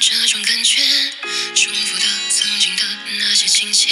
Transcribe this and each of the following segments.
这种感觉，重复的曾经的那些情节，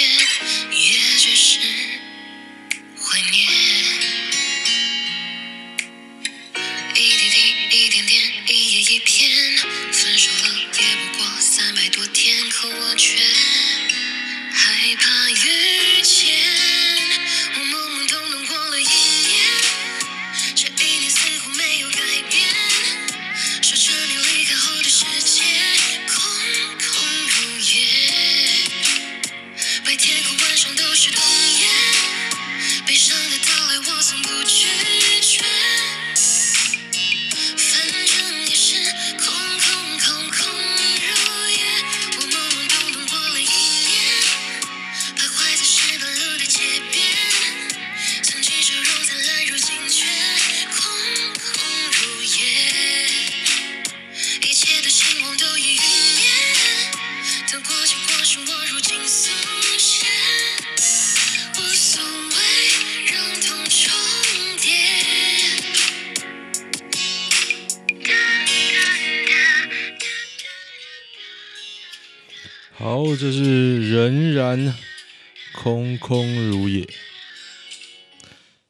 空空如也。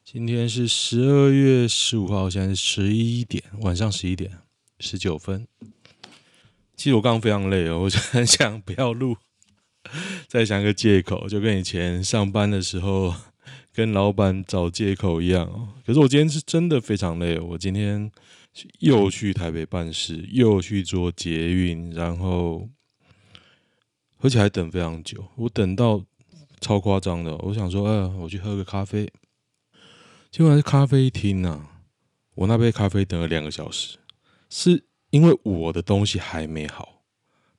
今天是十二月十五号，现在十一点，晚上十一点十九分。其实我刚刚非常累哦，我就很想不要录，再想一个借口，就跟以前上班的时候跟老板找借口一样。可是我今天是真的非常累，我今天又去台北办事，又去做捷运，然后。而且还等非常久，我等到超夸张的。我想说，呃，我去喝个咖啡，结果是咖啡厅啊。我那杯咖啡等了两个小时，是因为我的东西还没好，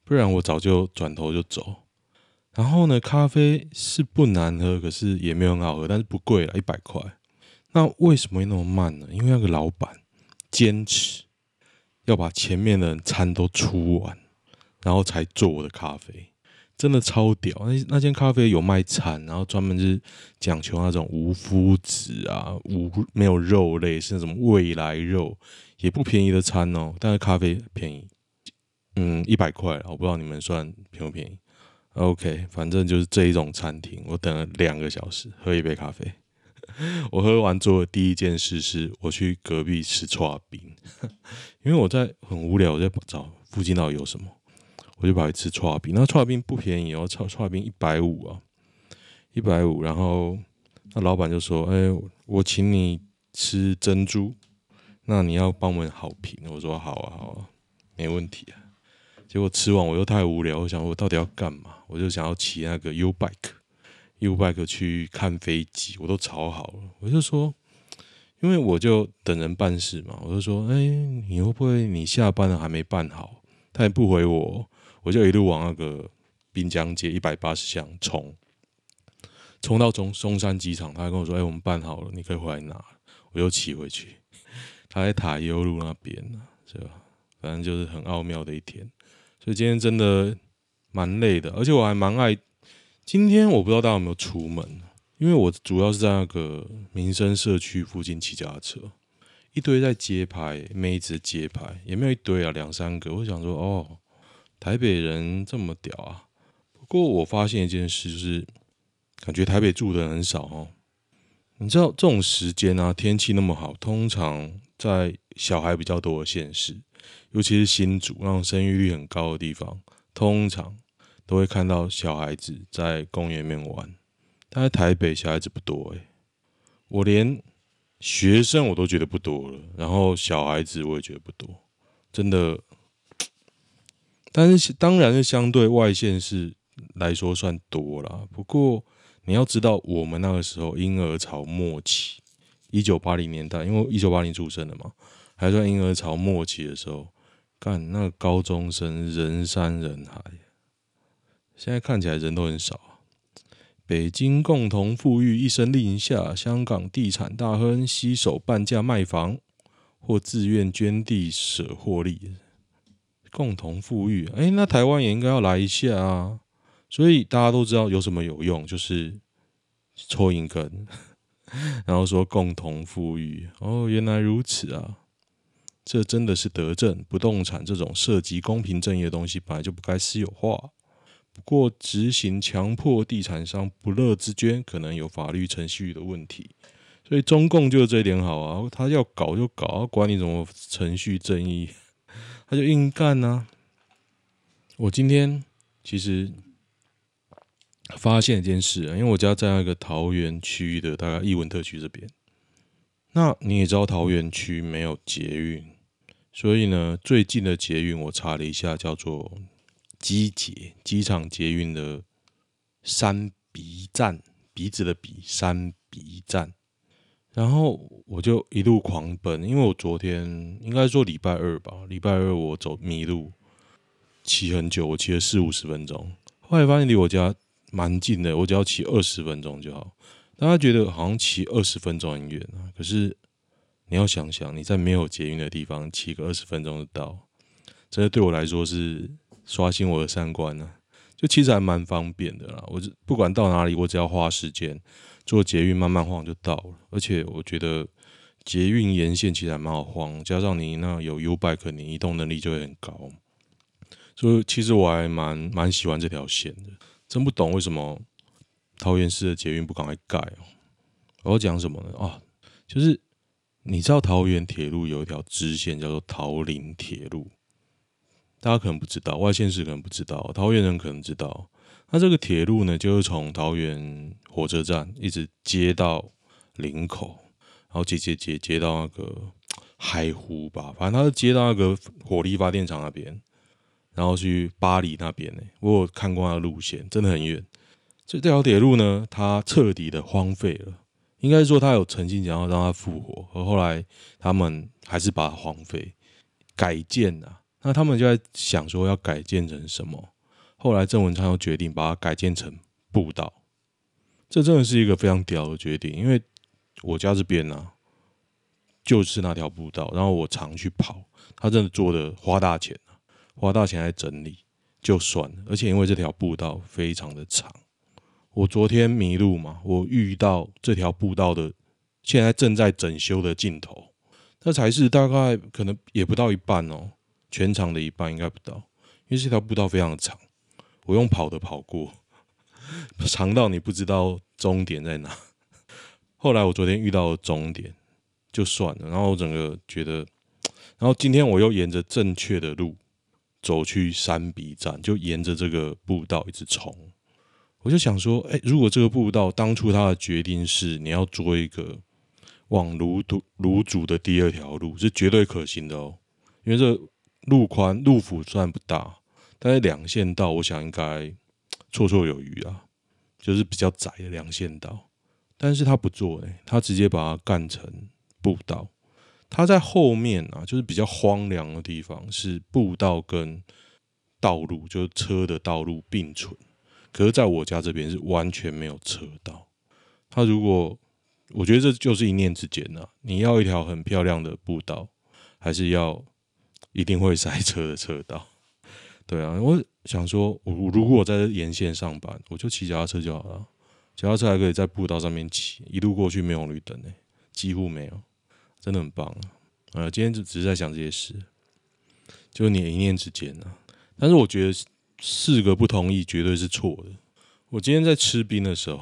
不然我早就转头就走。然后呢，咖啡是不难喝，可是也没有很好喝，但是不贵了，一百块。那为什么会那么慢呢？因为那个老板坚持要把前面的餐都出完，然后才做我的咖啡。真的超屌！那那间咖啡有卖餐，然后专门就是讲求那种无麸质啊，无没有肉类，是那种未来肉，也不便宜的餐哦。但是咖啡便宜，嗯，一百块，我不知道你们算便不便宜。OK，反正就是这一种餐厅，我等了两个小时喝一杯咖啡。我喝完做的第一件事是我去隔壁吃剉冰，因为我在很无聊，我在找附近到底有什么。我就跑去吃剉冰，那剉冰不便宜哦，剉剉冰一百五啊，一百五。然后那老板就说：“哎、我请你吃珍珠，那你要帮我们好评。”我说：“好啊，好啊，没问题啊。”结果吃完我又太无聊，我想我到底要干嘛？我就想要骑那个 U bike，U bike 去看飞机，我都炒好了。我就说，因为我就等人办事嘛，我就说：“哎、你会不会你下班了还没办好？”他也不回我。我就一路往那个滨江街一百八十巷冲，冲到中松山机场，他还跟我说：“哎、我们办好了，你可以回来拿。”我又骑回去，他在塔悠路那边呢，是吧？反正就是很奥妙的一天。所以今天真的蛮累的，而且我还蛮爱。今天我不知道大家有没有出门，因为我主要是在那个民生社区附近骑脚踏车，一堆在街拍妹子街拍，也没有一堆啊，两三个。我想说，哦。台北人这么屌啊！不过我发现一件事，就是感觉台北住的人很少哦。你知道这种时间啊，天气那么好，通常在小孩比较多的县市，尤其是新竹那种生育率很高的地方，通常都会看到小孩子在公园里面玩。但在台北小孩子不多诶，我连学生我都觉得不多了，然后小孩子我也觉得不多，真的。但是当然是相对外县市来说算多啦。不过你要知道，我们那个时候婴儿潮末期，一九八零年代，因为一九八零出生的嘛，还算婴儿潮末期的时候，干那个高中生人山人海。现在看起来人都很少。北京共同富裕一声令下，香港地产大亨携手半价卖房，或自愿捐地舍获利。共同富裕，哎、那台湾也应该要来一下啊！所以大家都知道有什么有用，就是抽银根，然后说共同富裕。哦，原来如此啊！这真的是德政。不动产这种涉及公平正义的东西，本来就不该私有化。不过，执行强迫地产商不乐之捐，可能有法律程序的问题。所以中共就这一点好啊，他要搞就搞，管你什么程序正义，他就硬干呢、啊。我今天其实发现一件事啊，因为我家在那个桃园区的大概艺文特区这边。那你也知道桃园区没有捷运，所以呢，最近的捷运我查了一下，叫做机捷，机场捷运的三鼻站，鼻子的鼻，三鼻站。然后我就一路狂奔，因为我昨天应该说礼拜二吧，礼拜二我走迷路，骑很久，我骑了四五十分钟，后来发现离我家蛮近的，我只要骑二十分钟就好。大家觉得好像骑二十分钟很远啊，可是你要想想，你在没有捷运的地方骑个二十分钟就到，真的对我来说是刷新我的三观呢、啊。就其实还蛮方便的啦，我不管到哪里，我只要花时间坐捷运慢慢晃就到了。而且我觉得捷运沿线其实还蛮好晃，加上你那有 U-Bike，你移动能力就会很高。所以其实我还蛮蛮喜欢这条线的，真不懂为什么。桃园市的捷运不赶快盖哦！我要讲什么呢？啊，就是你知道桃园铁路有一条支线叫做桃林铁路，大家可能不知道，外县市可能不知道，桃园人可能知道。那这个铁路呢，就是从桃园火车站一直接到林口，然后接接接接到那个海湖吧，反正它是接到那个火力发电厂那边，然后去巴黎那边呢。我有看过那个路线，真的很远。这条铁路呢，它彻底的荒废了。应该说，它有曾经想要让它复活，而后来他们还是把它荒废改建啊。那他们就在想说要改建成什么？后来郑文昌又决定把它改建成步道。这真的是一个非常屌的决定，因为我家这边呢、啊，就是那条步道，然后我常去跑。他真的做的花大钱啊，花大钱来整理就算了，而且因为这条步道非常的长。我昨天迷路嘛，我遇到这条步道的，现在正在整修的尽头，那才是大概可能也不到一半哦，全长的一半应该不到，因为这条步道非常的长，我用跑的跑过，长到你不知道终点在哪。后来我昨天遇到了终点，就算了，然后我整个觉得，然后今天我又沿着正确的路走去三鼻站，就沿着这个步道一直冲。我就想说，哎、如果这个步道当初他的决定是你要做一个往卢都卢祖的第二条路，是绝对可行的哦。因为这路宽路幅虽然不大，但是两线道，我想应该绰绰有余啊，就是比较窄的两线道。但是他不做呢，他直接把它干成步道。他在后面啊，就是比较荒凉的地方，是步道跟道路，就是车的道路并存。可是，在我家这边是完全没有车道。他如果，我觉得这就是一念之间呐。你要一条很漂亮的步道，还是要一定会塞车的车道？对啊，我想说，我如果在沿线上班，我就骑脚踏车就好了。脚踏车还可以在步道上面骑，一路过去没有绿灯呢，几乎没有，真的很棒啊！呃，今天就只是在想这些事，就你一念之间啊。但是我觉得。四个不同意绝对是错的。我今天在吃冰的时候，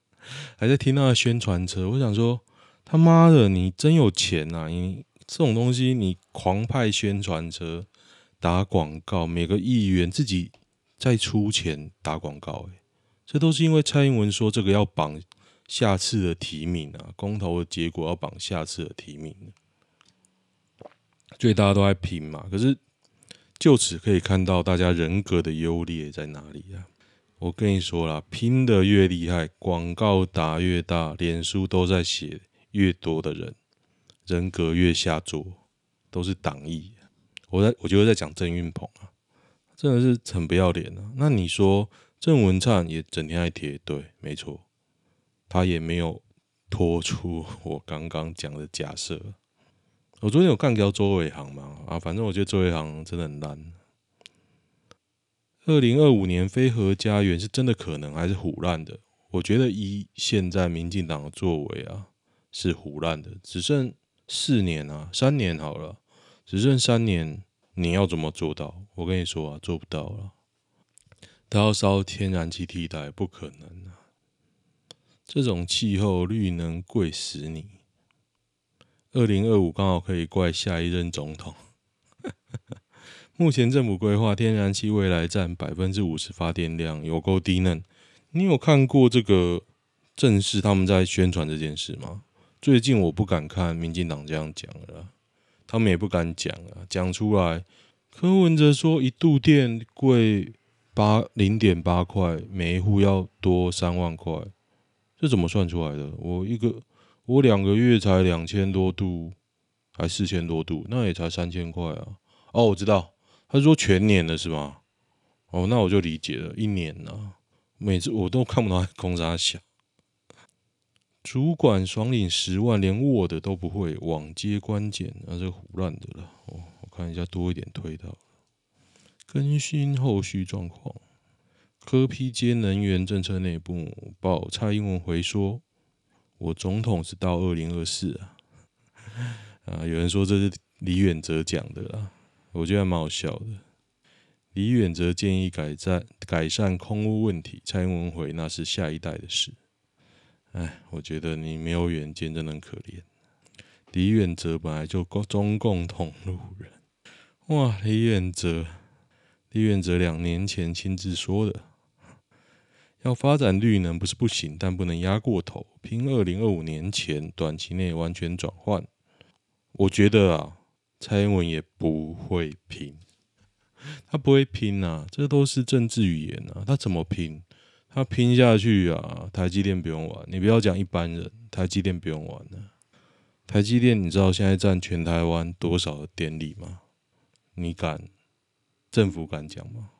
还在听那个宣传车。我想说，他妈的，你真有钱呐！你这种东西，你狂派宣传车打广告，每个议员自己在出钱打广告。诶，这都是因为蔡英文说这个要绑下次的提名啊，公投的结果要绑下次的提名，所以大家都在拼嘛。可是。就此可以看到大家人格的优劣在哪里啊！我跟你说啦，拼得越厉害，广告打越大，脸书都在写越多的人，人格越下作，都是党意。我在我觉得在讲郑运鹏啊，真的是很不要脸啊！那你说郑文灿也整天在贴，对，没错，他也没有脱出 我刚刚讲的假设。我昨天有干掉周伟航嘛？啊，反正我觉得周伟航真的很烂。二零二五年非核家园是真的可能还是胡烂的？我觉得以现在民进党的作为啊，是胡烂的。只剩四年啊，三年好了，只剩三年，你要怎么做到？我跟你说啊，做不到了。他要烧天然气替代，不可能啊！这种气候，绿能贵死你。二零二五刚好可以怪下一任总统。目前政府规划天然气未来占百分之五十发电量，有够低能。你有看过这个正式他们在宣传这件事吗？最近我不敢看民进党这样讲了，他们也不敢讲啊，讲出来。柯文哲说一度电贵八零点八块，每一户要多三万块，这怎么算出来的？我一个我两个月才两千多度，还四千多度，那也才三千块啊。哦，我知道，他说全年的是吗？哦，那我就理解了，一年呢、每次我都看不到公差小。主管爽领十万，连 Word 都不会，网接关检，那是唬烂的了。哦，我看一下多一点推到更新后续状况。科批接能源政策内部报，蔡英文回说：“我总统是到二零二四啊。”啊，有人说这是李远哲讲的啦，我觉得还蛮好笑的。李远哲建议改善改善空污问题，蔡英文回那是下一代的事。哎，我觉得你没有远见，真的很可怜。李远哲本来就中共同路人，哇！李远哲，李远哲两年前亲自说的，要发展绿能不是不行，但不能压过头，拼二零二五年前短期内完全转换。我觉得啊，蔡英文也不会拼，他不会拼啊，这都是政治语言啊，他怎么拼？他拼下去啊！台积电不用玩，你不要讲一般人，台积电不用玩了。台积电，你知道现在占全台湾多少的电力吗？你敢？政府敢讲吗？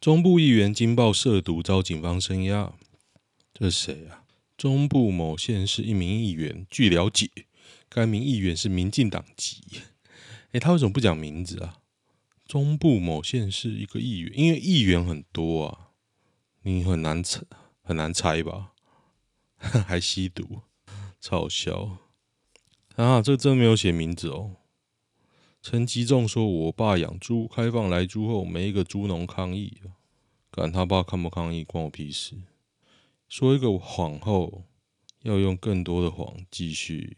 中部议员惊爆涉毒遭警方声压，这是谁啊？中部某县市一名议员，据了解，该名议员是民进党籍。诶，他为什么不讲名字啊？中部某县市一个议员，因为议员很多啊，你很难猜，很难猜吧？还吸毒，嘲笑啊！这真没有写名字哦。陈吉仲说：“我爸养猪，开放来猪后，没一个猪农抗议，管他爸抗不抗议，关我屁事。”说一个谎后，要用更多的谎继续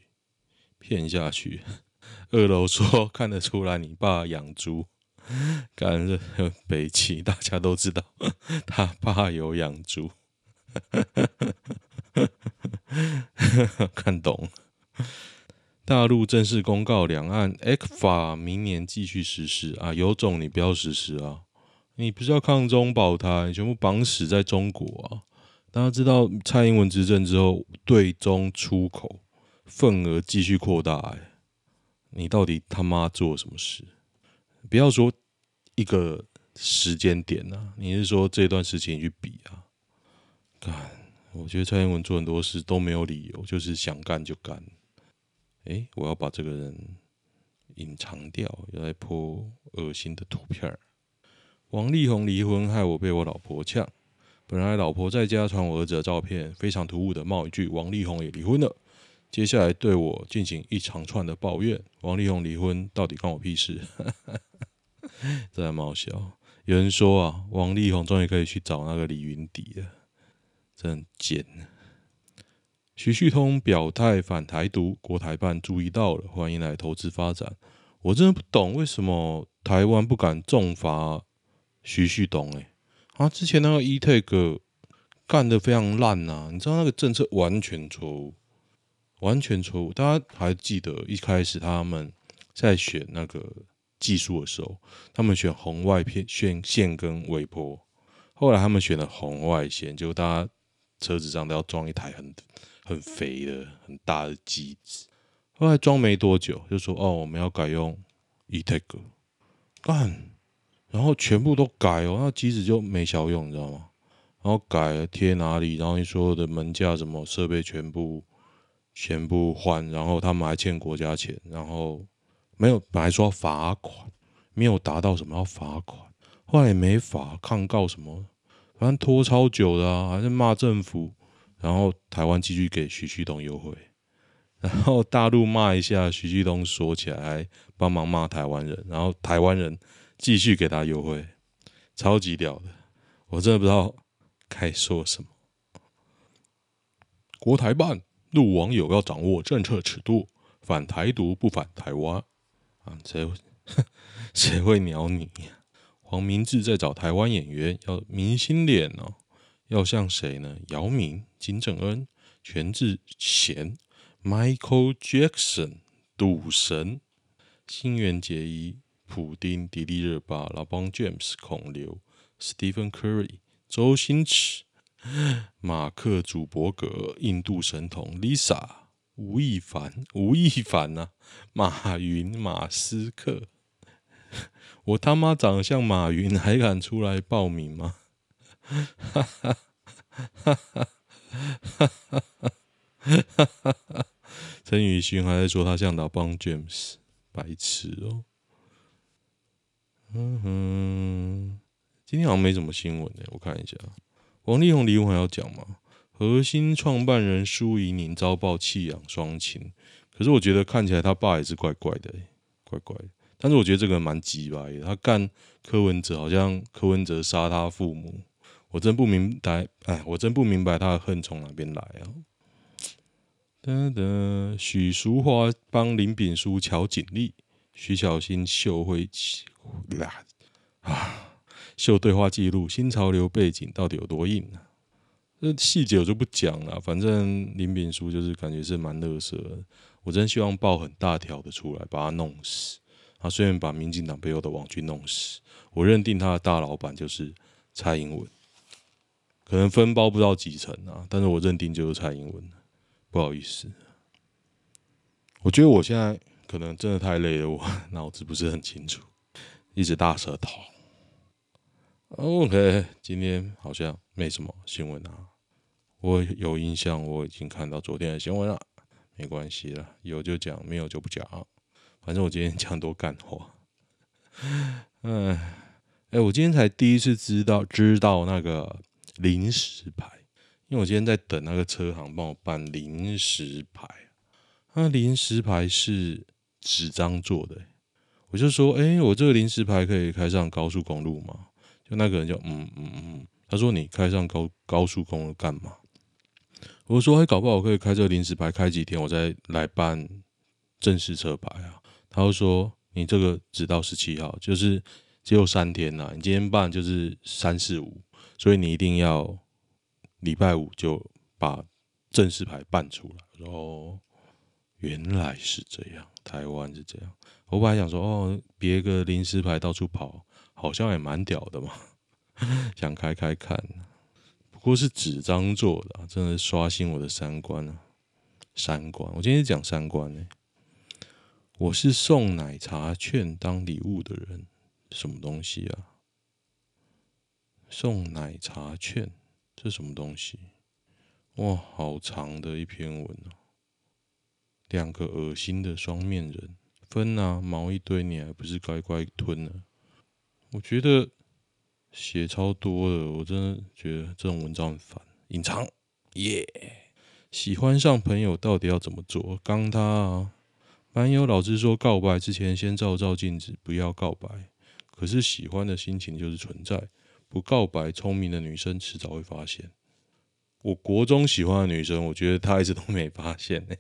骗下去。二楼说：“看得出来，你爸养猪。”干这北齐，大家都知道 他爸有养猪，看懂。大陆正式公告，两岸 X 法明年继续实施啊！有种你不要实施啊！你不是要抗中保台，全部绑死在中国啊！大家知道蔡英文执政之后，对中出口份额继续扩大，欸，你到底他妈做什么事？不要说一个时间点啊，你是说这段时间去比啊？干，我觉得蔡英文做很多事都没有理由，就是想干就干。哎，我要把这个人隐藏掉，要来泼恶心的图片。王力宏离婚，害我被我老婆呛。本来老婆在家传我儿子的照片，非常突兀的冒一句：“王力宏也离婚了。”接下来对我进行一长串的抱怨。王力宏离婚到底关我屁事？这还蛮笑。有人说啊，王力宏终于可以去找那个李云迪了，真贱。徐旭通表态反台独，国台办注意到了，欢迎来投资发展。我真的不懂为什么台湾不敢重罚徐旭东、欸？啊，之前那个 E-Tag 干得非常烂呐、啊，你知道那个政策完全错误。完全错误！大家还记得一开始他们在选那个技术的时候，他们选红外片线线跟微波，后来他们选了红外线，结果大家车子上都要装一台很很肥的很大的机子。后来装没多久，就说哦，我们要改用 E-Tech，干，然后全部都改哦，那机子就没效用，你知道吗？然后改了贴哪里，然后你所有的门架什么设备全部。全部换，然后他们还欠国家钱，然后没有，本来说要罚款，没有达到什么要罚款，后来也没罚，抗告什么，反正拖超久的啊，还是骂政府，然后台湾继续给徐旭东优惠，然后大陆骂一下，徐旭东说起来，帮忙骂台湾人，然后台湾人继续给他优惠，超级屌的，我真的不知道该说什么。国台办陆网友要掌握政策尺度，反台独不反台湾啊！谁 谁会鸟你？黄明志在找台湾演员，要明星脸哦，要像谁呢？姚明、金正恩、全智贤、Michael Jackson、赌神、新垣结衣、普丁、迪丽热巴、拉邦 James、孔刘、Stephen Curry、周星驰。马克·祖伯格、印度神童 Lisa、吴亦凡、吴亦凡呐、啊，马云、马斯克，我他妈长得像马云，还敢出来报名吗？哈哈哈哈哈哈！陈宇勋还在说他像老邦 James，白痴哦。嗯哼，今天好像没什么新闻呢，我看一下。王力宏离婚还要讲吗？核心创办人苏怡宁遭曝弃养双亲，可是我觉得看起来他爸也是怪怪的，怪怪的。但是我觉得这个蛮鸡掰的，他干柯文哲，好像柯文哲杀他父母，我真不明白，哎，我真不明白他的恨从哪边来啊！噔噔，许淑华帮林炳书乔锦丽，徐小新秀会啦啊！秀对话记录，新潮流背景到底有多硬呢、啊？这细节我就不讲了。反正林炳书就是感觉是蛮乐色，我真希望爆很大条的出来把他弄死。他虽然把民进党背后的网军弄死，我认定他的大老板就是蔡英文，可能分包不到几成啊，但是我认定就是蔡英文。不好意思，我觉得我现在可能真的太累了，我 脑子不是很清楚，一直大舌头。OK，今天好像没什么新闻啊。我有印象，我已经看到昨天的新闻了。没关系了，有就讲，没有就不讲啊。反正我今天讲多干活。嗯，哎，我今天才第一次知道知道那个临时牌，因为我今天在等那个车行帮我办临时牌。那临时牌是纸张做的，我就说，哎，我这个临时牌可以开上高速公路吗？就那个人就嗯嗯嗯，他说，你开上高高速公路干嘛？我说，哎，搞不好我可以开这个临时牌开几天，我再来办正式车牌啊。他就说，你这个只到十七号，就是只有三天呐。你今天办就是三四五，所以你一定要礼拜五就把正式牌办出来。然后原来是这样，台湾是这样。我本来想说，哦，别个临时牌到处跑。好像也蛮屌的嘛，想开开看，不过是纸张做的，真的刷新我的三观啊！三观，我今天讲三观呢。我是送奶茶券当礼物的人，什么东西啊？送奶茶券，这什么东西？哇，好长的一篇文哦！两个恶心的双面人，分啊，毛一堆，你还不是乖乖吞了？我觉得写超多的，我真的觉得这种文章很烦。隐藏，耶、喜欢上朋友到底要怎么做？刚他啊，班友老师说，告白之前先照照镜子，不要告白。可是喜欢的心情就是存在，不告白，聪明的女生迟早会发现。我国中喜欢的女生，我觉得她一直都没发现呢、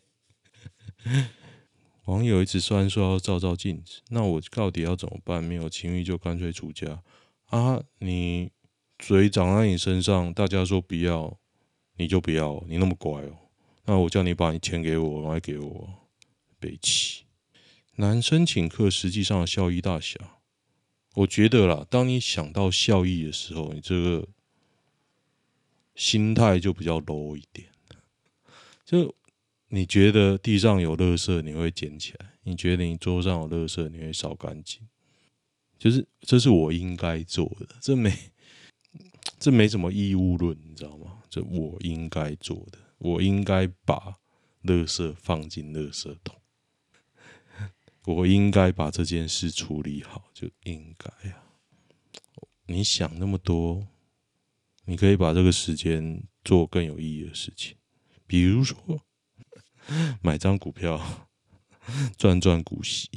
网友一直说说要照照镜子，那我到底要怎么办？没有情欲就干脆出家啊！你嘴长在你身上，大家说不要，你就不要，你那么乖哦。那我叫你把你钱给我，赶快给我。北七男生请客，实际上效益大小，我觉得啦，当你想到效益的时候，你这个心态就比较 low 一点，就。你觉得地上有垃圾，你会捡起来；你觉得你桌上有垃圾，你会扫干净。就是这是我应该做的，这没这没什么义务论，你知道吗？这我应该做的，我应该把垃圾放进垃圾桶，我应该把这件事处理好，就应该啊。你想那么多，你可以把这个时间做更有意义的事情，比如说。买张股票赚赚股息。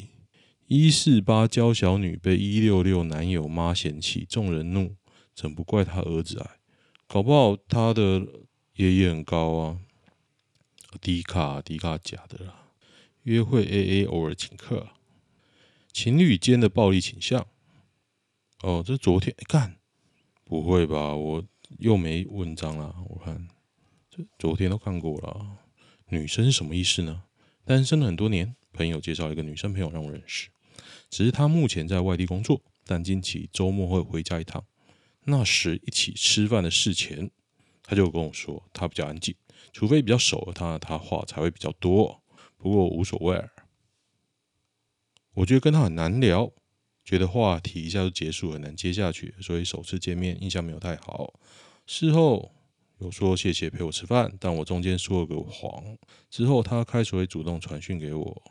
一四八娇小女被一六六男友妈嫌弃，众人怒，怎不怪他儿子矮？搞不好他的爷爷很高啊。低卡低卡假的啦，约会 AA 偶尔请客，情侣间的暴力倾向。哦，这昨天干、欸，不会吧？我又没文章啦。我看这昨天都看过了。女生是什么意思呢？单身了很多年，朋友介绍一个女生朋友让我认识，只是她目前在外地工作，但近期周末会回家一趟。那时一起吃饭的事前，她就跟我说，她比较安静，除非比较熟了，她她话才会比较多。不过无所谓，我觉得跟她很难聊。觉得话题一下就结束，很难接下去，所以首次见面印象没有太好。事后有说谢谢陪我吃饭，但我中间说了个谎。之后他开始会主动传讯给我，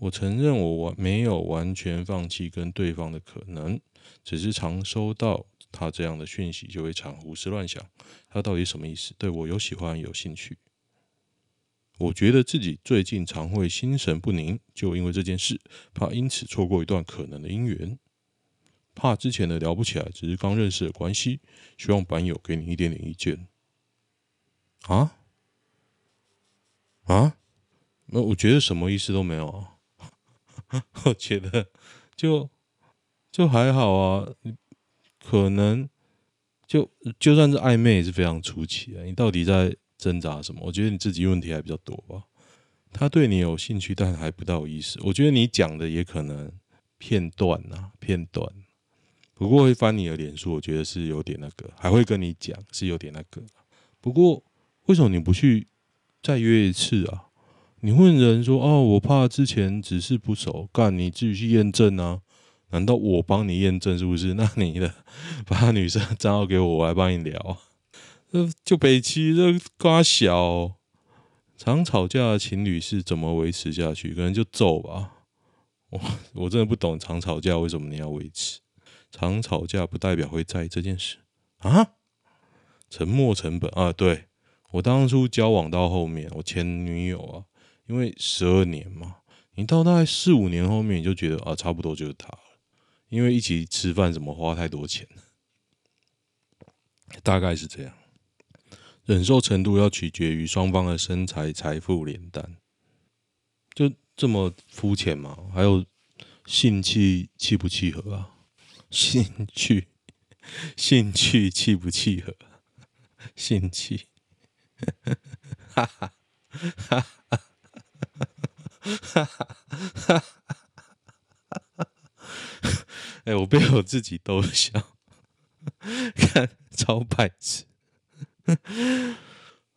我承认我完没有完全放弃跟对方的可能，只是常收到他这样的讯息就会常胡思乱想，他到底什么意思？对我有喜欢有兴趣？我觉得自己最近常会心神不宁，就因为这件事，怕因此错过一段可能的姻缘，怕之前的聊不起来，只是刚认识的关系，希望版友给你一点点意见。啊？啊？那我觉得什么意思都没有啊。我觉得就就还好啊，可能就就算是暧昧也是非常初期啊。你到底在？挣扎什么？我觉得你自己问题还比较多吧。他对你有兴趣，但还不到意思。我觉得你讲的也可能片段啊，片段。不过会翻你的脸书，我觉得是有点那个，还会跟你讲是有点那个。不过为什么你不去再约一次啊？你问人说哦，我怕之前只是不熟，干你自己去验证啊？难道我帮你验证是不是？那你的把女生账号给我，我来帮你聊。就北七这瓜小，常吵架的情侣是怎么维持下去？可能就揍吧。我我真的不懂常吵架为什么你要维持？常吵架不代表会在意这件事啊？沉没成本啊？对，我当初交往到后面，我前女友啊，因为十二年嘛，你到大概四五年后面，你就觉得啊，差不多就是他了，因为一起吃饭怎么花太多钱，大概是这样。忍受程度要取决于双方的身材、财富、脸蛋，就这么肤浅吗？还有性气契不契合啊？兴趣、兴趣契不契合？兴趣，哈哈哈哈哈哈哈哈！哎，我被我自己逗笑，看超白痴。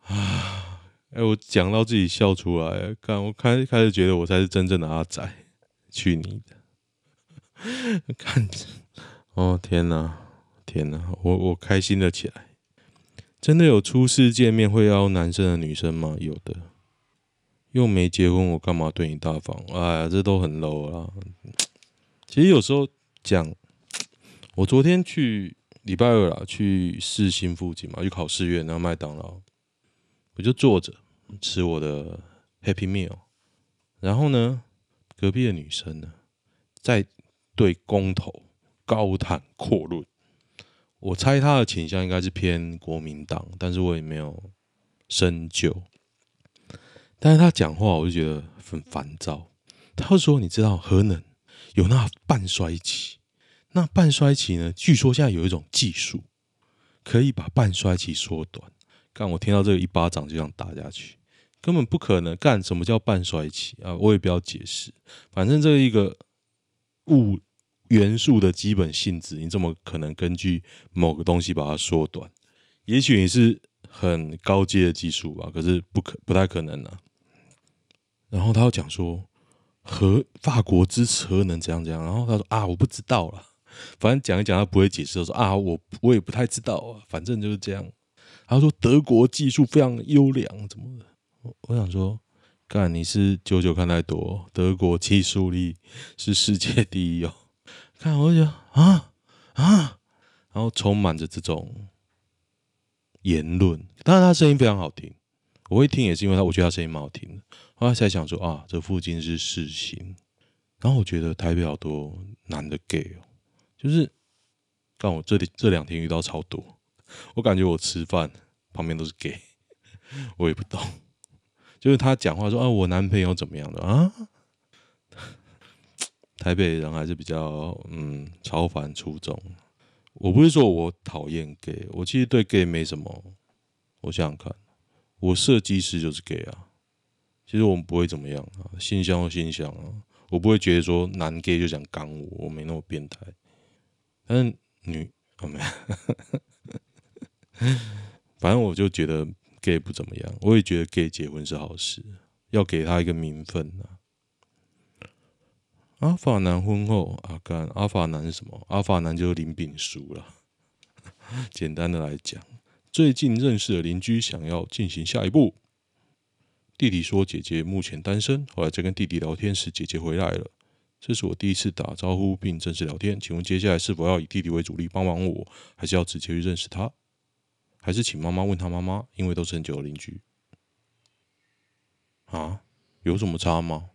啊！哎，我讲到自己笑出来，看我开开始觉得我才是真正的阿仔，去你的！看，哦天哪，天哪！我我开心了起来。真的有初次见面会邀男生的女生吗？有的。又没结婚，我干嘛对你大方？哎呀，这都很 low 啊。其实有时候讲，我昨天去。礼拜二啦，去市心附近嘛，去考试院，然后麦当劳，我就坐着吃我的 Happy Meal，然后呢，隔壁的女生呢，在对公投高谈阔论，我猜他的倾向应该是偏国民党，但是我也没有深究，但是他讲话我就觉得很烦躁，他说你知道核能有那半衰期。那半衰期呢？据说现在有一种技术，可以把半衰期缩短。干，我听到这个一巴掌就想打下去，根本不可能。干，什么叫半衰期啊？我也不要解释，反正这一个物元素的基本性质，你怎么可能根据某个东西把它缩短？也许你是很高阶的技术吧，可是不可不太可能啊。然后他又讲说，核法国支持核能怎样怎样，然后他说啊，我不知道了。反正讲一讲，他不会解释，说啊，我我也不太知道啊，反正就是这样。他说德国技术非常优良，怎么的？我想说，干你是九九看太多，德国技术力是世界第一哦。看我就觉得啊啊，然后充满着这种言论，当然他声音非常好听，我会听也是因为他，我觉得他声音蛮好听的。后来才想说啊，这附近是世新，然后我觉得台北好多男的 gay 哦，就是，但我这里这两天遇到超多，我感觉我吃饭旁边都是 gay，我也不懂，就是他讲话说啊，我男朋友怎么样的啊？台北人还是比较嗯超凡出众。我不是说我讨厌 gay，我其实对 gay 没什么。我想想看。我设计师就是 gay 啊，其实我们不会怎么样啊，性向就性向啊，我不会觉得说男 gay 就想干我，我没那么变态。但是女哦没有，反正我就觉得 gay 不怎么样，我也觉得 gay 结婚是好事，要给他一个名分啊。阿法男婚后啊干，阿法男是什么？阿法男就是林炳书了。简单的来讲。最近认识的邻居想要进行下一步。弟弟说姐姐目前单身。后来在跟弟弟聊天时，姐姐回来了。这是我第一次打招呼并正式聊天，请问接下来是否要以弟弟为主力帮忙我，还是要直接去认识他？还是请妈妈问他妈妈？因为都是很久的邻居。啊？有什么差吗？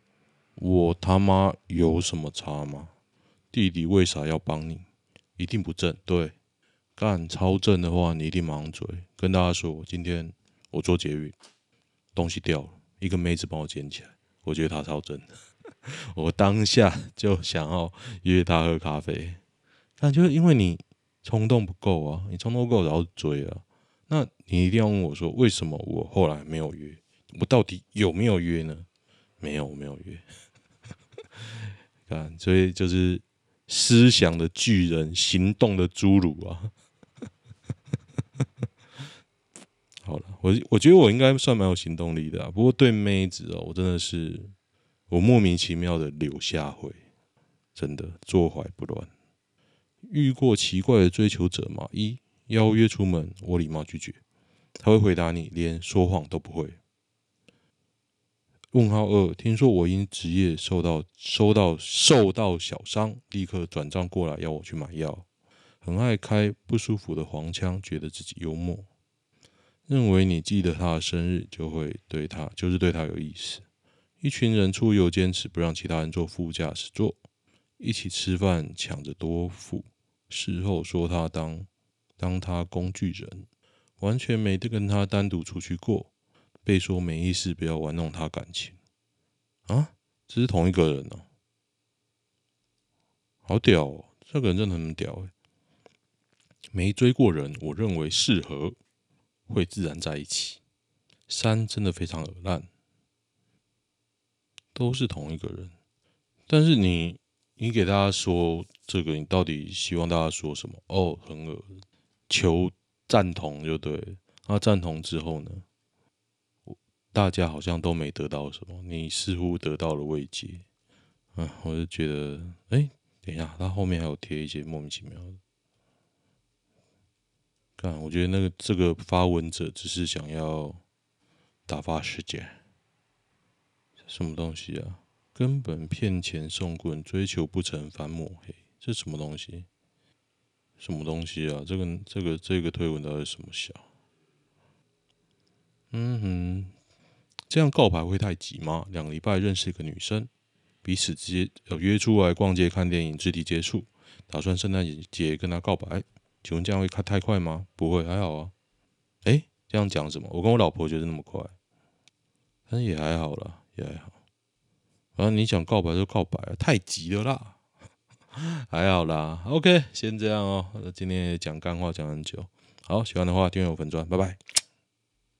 我他妈有什么差吗？弟弟为啥要帮你？一定不正，对。干超正的话，你一定马上追。跟大家说，今天我坐捷运，东西掉了，一个妹子帮我捡起来，我觉得她超正的，我当下就想要约她喝咖啡。但就是因为你冲动不够啊，你冲动够然后追啊，那你一定要问我说，为什么我后来没有约？我到底有没有约呢？没有，我没有约。看，所以就是思想的巨人，行动的侏儒啊。好了，我我觉得我应该算蛮有行动力的啊。不过对妹子哦，我真的是我莫名其妙的柳下惠，真的坐怀不乱。遇过奇怪的追求者吗？一邀约出门，我礼貌拒绝，他会回答你，连说谎都不会。问号二，听说我因职业受到收到受到小伤，立刻转账过来要我去买药。很爱开不舒服的黄腔，觉得自己幽默，认为你记得他的生日就会对他就是对他有意思。一群人出游，坚持不让其他人坐副驾驶座，一起吃饭抢着多付，事后说他当当他工具人，完全没得跟他单独出去过，被说没意思，不要玩弄他感情。啊，这是同一个人哦，好屌哦，这个人真的很屌诶。没追过人，我认为适合会自然在一起。三真的非常恶烂，都是同一个人。但是你你给大家说这个，你到底希望大家说什么？哦，很恶，求赞同就对。那赞同之后呢？大家好像都没得到什么，你似乎得到了慰藉。嗯，我就觉得，哎，等一下，他后面还有贴一些莫名其妙的。看，我觉得那个这个发文者只是想要打发时间，什么东西啊？根本骗钱送棍，追求不成反抹黑，这什么东西？什么东西啊？这个这个这个推文到底什么小？嗯哼，这样告白会太急吗？两个礼拜认识一个女生，彼此直接要约出来逛街、看电影、肢体接触，打算圣诞节跟她告白。请问这样会开太快吗？不会，还好啊。哎，这样讲什么？我跟我老婆觉得那么快，但是也还好啦，也还好。反正你想告白就告白，太急了啦。还好啦，OK，先这样哦。那今天也讲干话讲很久，好，喜欢的话订阅我粉专，拜拜。